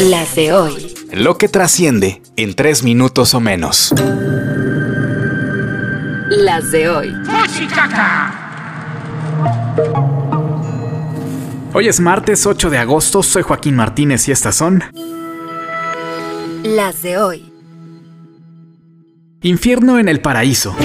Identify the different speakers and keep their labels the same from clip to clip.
Speaker 1: Las de hoy.
Speaker 2: Lo que trasciende en tres minutos o menos.
Speaker 1: Las de hoy.
Speaker 2: Hoy es martes 8 de agosto, soy Joaquín Martínez y estas son...
Speaker 1: Las de hoy.
Speaker 2: Infierno en el paraíso.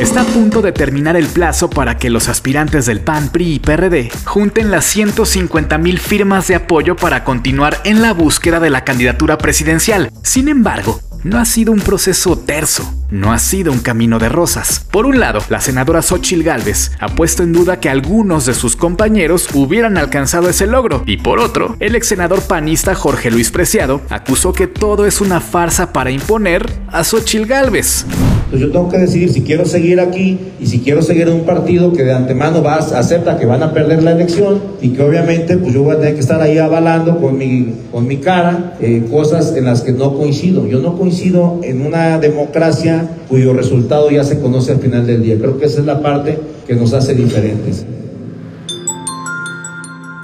Speaker 2: Está a punto de terminar el plazo para que los aspirantes del PAN, PRI y PRD junten las 150 mil firmas de apoyo para continuar en la búsqueda de la candidatura presidencial. Sin embargo, no ha sido un proceso terso, no ha sido un camino de rosas. Por un lado, la senadora Xochil Gálvez ha puesto en duda que algunos de sus compañeros hubieran alcanzado ese logro, y por otro, el ex senador panista Jorge Luis Preciado acusó que todo es una farsa para imponer a Xochil Gálvez.
Speaker 3: Entonces yo tengo que decidir si quiero seguir aquí y si quiero seguir en un partido que de antemano va a, acepta que van a perder la elección y que obviamente pues yo voy a tener que estar ahí avalando con mi, con mi cara eh, cosas en las que no coincido. Yo no coincido en una democracia cuyo resultado ya se conoce al final del día. Creo que esa es la parte que nos hace diferentes.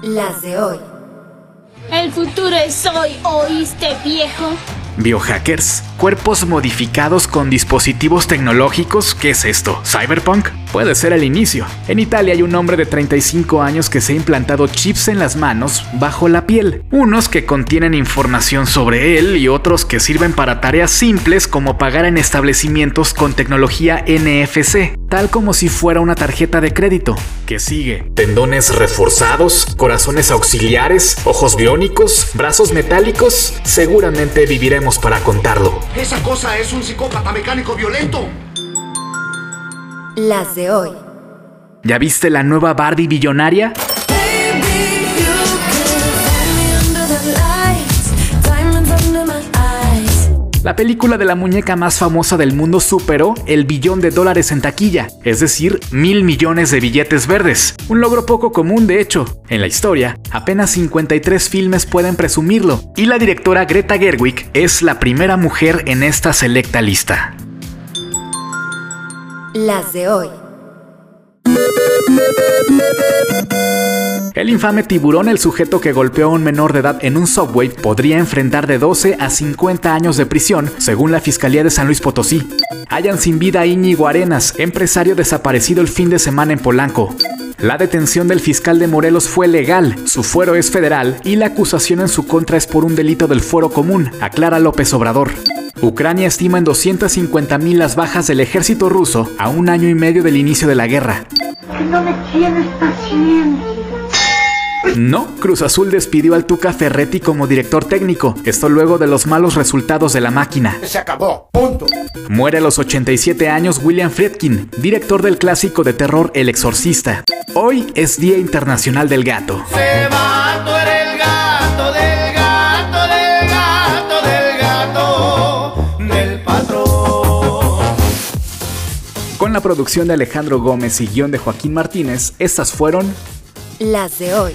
Speaker 1: Las de hoy.
Speaker 4: El futuro es hoy, ¿oíste viejo?
Speaker 2: Biohackers, cuerpos modificados con dispositivos tecnológicos, ¿qué es esto? ¿Cyberpunk? Puede ser el inicio. En Italia hay un hombre de 35 años que se ha implantado chips en las manos bajo la piel, unos que contienen información sobre él y otros que sirven para tareas simples como pagar en establecimientos con tecnología NFC, tal como si fuera una tarjeta de crédito. ¿Qué sigue? Tendones reforzados, corazones auxiliares, ojos biónicos, brazos metálicos. Seguramente viviremos para contarlo.
Speaker 5: Esa cosa es un psicópata mecánico violento.
Speaker 1: Las de hoy.
Speaker 2: ¿Ya viste la nueva Barbie billonaria? La película de la muñeca más famosa del mundo superó el billón de dólares en taquilla, es decir, mil millones de billetes verdes. Un logro poco común, de hecho. En la historia, apenas 53 filmes pueden presumirlo, y la directora Greta Gerwig es la primera mujer en esta selecta lista.
Speaker 1: Las de hoy.
Speaker 2: El infame tiburón, el sujeto que golpeó a un menor de edad en un subway, podría enfrentar de 12 a 50 años de prisión, según la Fiscalía de San Luis Potosí. Hayan sin vida a Íñigo Arenas, empresario desaparecido el fin de semana en Polanco. La detención del fiscal de Morelos fue legal, su fuero es federal y la acusación en su contra es por un delito del fuero común, aclara López Obrador. Ucrania estima en 250.000 las bajas del ejército ruso a un año y medio del inicio de la guerra.
Speaker 6: No,
Speaker 2: Cruz Azul despidió al Tuca Ferretti como director técnico, esto luego de los malos resultados de la máquina.
Speaker 5: Se acabó, punto.
Speaker 2: Muere a los 87 años William Friedkin, director del clásico de terror El Exorcista. Hoy es Día Internacional del Gato.
Speaker 5: Se va, tú eres el gato del gato del gato del gato del patrón.
Speaker 2: Con la producción de Alejandro Gómez y guion de Joaquín Martínez, estas fueron
Speaker 1: Las de hoy.